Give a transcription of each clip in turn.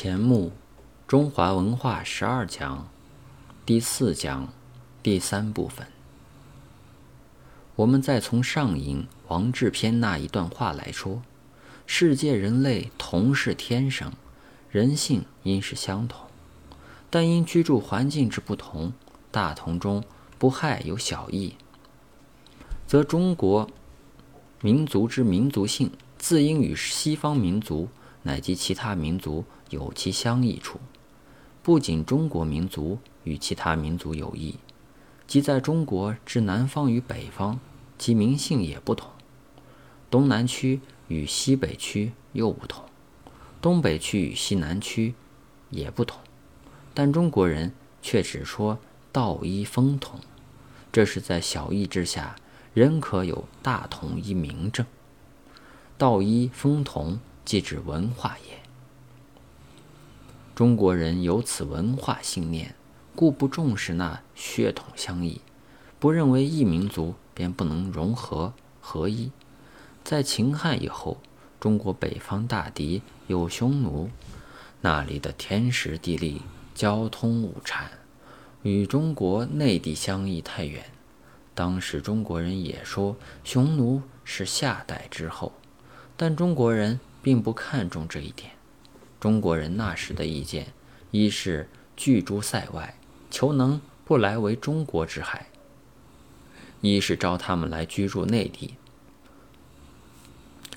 前目中华文化十二讲第四讲第三部分，我们再从上引王志篇那一段话来说：世界人类同是天生，人性应是相同，但因居住环境之不同，大同中不害有小异，则中国民族之民族性自应与西方民族乃及其他民族。有其相异处，不仅中国民族与其他民族有异，即在中国之南方与北方，其民性也不同。东南区与西北区又不同，东北区与西南区也不同，但中国人却只说道一风同，这是在小异之下，仍可有大同一明证。道一风同，即指文化也。中国人有此文化信念，故不重视那血统相异，不认为异民族便不能融合合一。在秦汉以后，中国北方大敌有匈奴，那里的天时地利、交通物产与中国内地相异太远。当时中国人也说匈奴是夏代之后，但中国人并不看重这一点。中国人那时的意见，一是拒诸塞外，求能不来为中国之害；一是招他们来居住内地，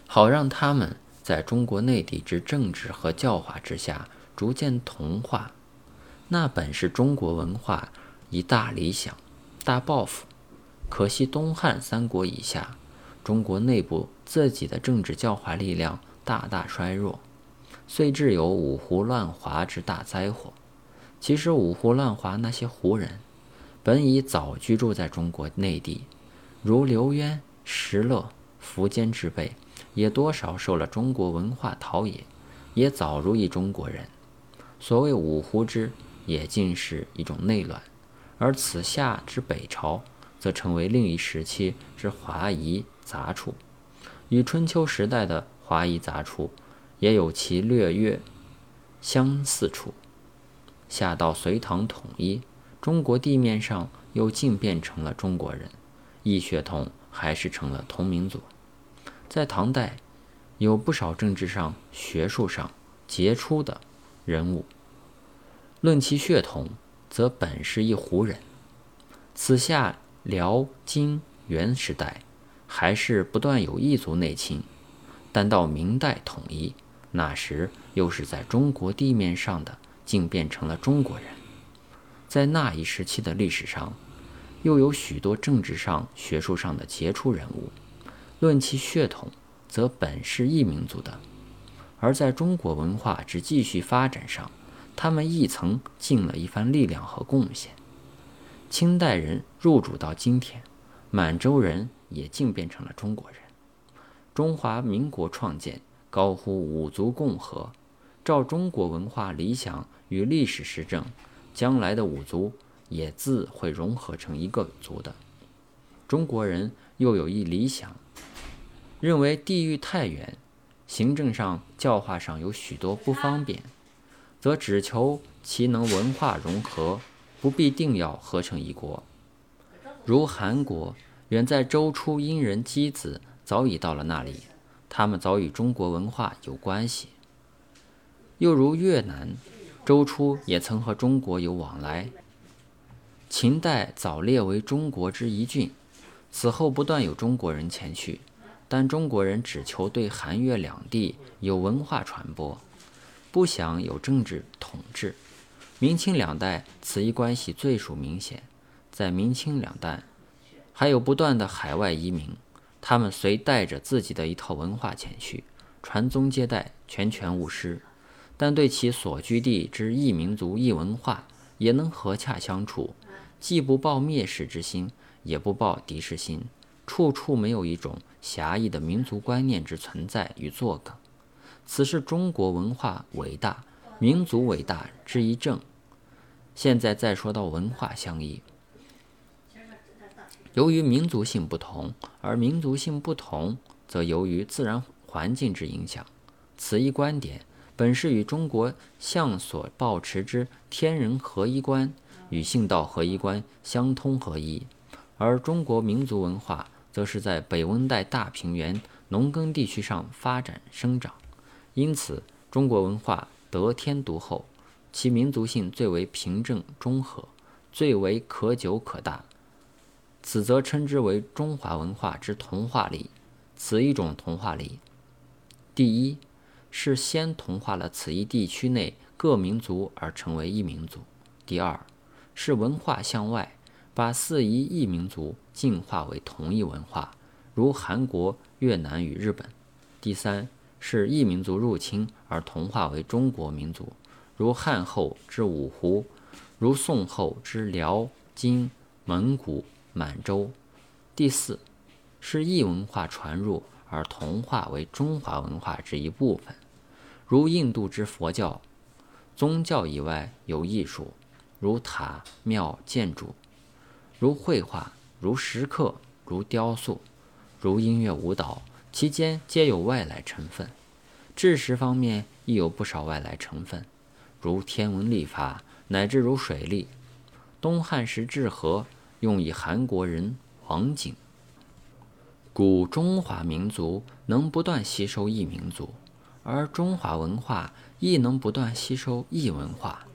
好让他们在中国内地之政治和教化之下逐渐同化。那本是中国文化一大理想、大抱负。可惜东汉三国以下，中国内部自己的政治教化力量大大衰弱。遂致有五胡乱华之大灾祸。其实五胡乱华那些胡人，本已早居住在中国内地，如刘渊、石勒、苻坚之辈，也多少受了中国文化陶冶，也早如一中国人。所谓五胡之，也尽是一种内乱。而此夏之北朝，则成为另一时期之华夷杂处，与春秋时代的华夷杂处。也有其略略相似处。下到隋唐统一，中国地面上又竟变成了中国人，异血统还是成了同民族。在唐代，有不少政治上、学术上杰出的人物，论其血统，则本是一胡人。此下辽、金、元时代，还是不断有异族内侵，但到明代统一。那时又是在中国地面上的，竟变成了中国人。在那一时期的历史上，又有许多政治上、学术上的杰出人物。论其血统，则本是异民族的；而在中国文化之继续发展上，他们亦曾尽了一番力量和贡献。清代人入主到今天，满洲人也竟变成了中国人。中华民国创建。高呼五族共和，照中国文化理想与历史实证，将来的五族也自会融合成一个族的。中国人又有一理想，认为地域太远，行政上、教化上有许多不方便，则只求其能文化融合，不必定要合成一国。如韩国，远在周初殷人箕子早已到了那里。他们早与中国文化有关系。又如越南，周初也曾和中国有往来。秦代早列为中国之一郡，此后不断有中国人前去，但中国人只求对韩越两地有文化传播，不想有政治统治。明清两代此一关系最属明显。在明清两代，还有不断的海外移民。他们虽带着自己的一套文化前去，传宗接代，全权无失，但对其所居地之异民族、异文化，也能和洽相处，既不抱蔑视之心，也不抱敌视心，处处没有一种狭义的民族观念之存在与作梗。此是中国文化伟大、民族伟大之一证。现在再说到文化相异。由于民族性不同，而民族性不同，则由于自然环境之影响。此一观点本是与中国相所抱持之天人合一观与性道合一观相通合一，而中国民族文化则是在北温带大平原农耕地区上发展生长，因此中国文化得天独厚，其民族性最为平正中和，最为可久可大。此则称之为中华文化之同化力。此一种同化力，第一是先同化了此一地区内各民族而成为一民族；第二是文化向外，把四夷异民族进化为同一文化，如韩国、越南与日本；第三是异民族入侵而同化为中国民族，如汉后之五胡，如宋后之辽、金、蒙古。满洲，第四是异文化传入而同化为中华文化之一部分，如印度之佛教，宗教以外有艺术，如塔庙建筑，如绘画，如石刻，如雕塑，如音乐舞蹈，其间皆有外来成分。知识方面亦有不少外来成分，如天文历法，乃至如水利。东汉时治河。用以韩国人王景。古中华民族能不断吸收异民族，而中华文化亦能不断吸收异文化。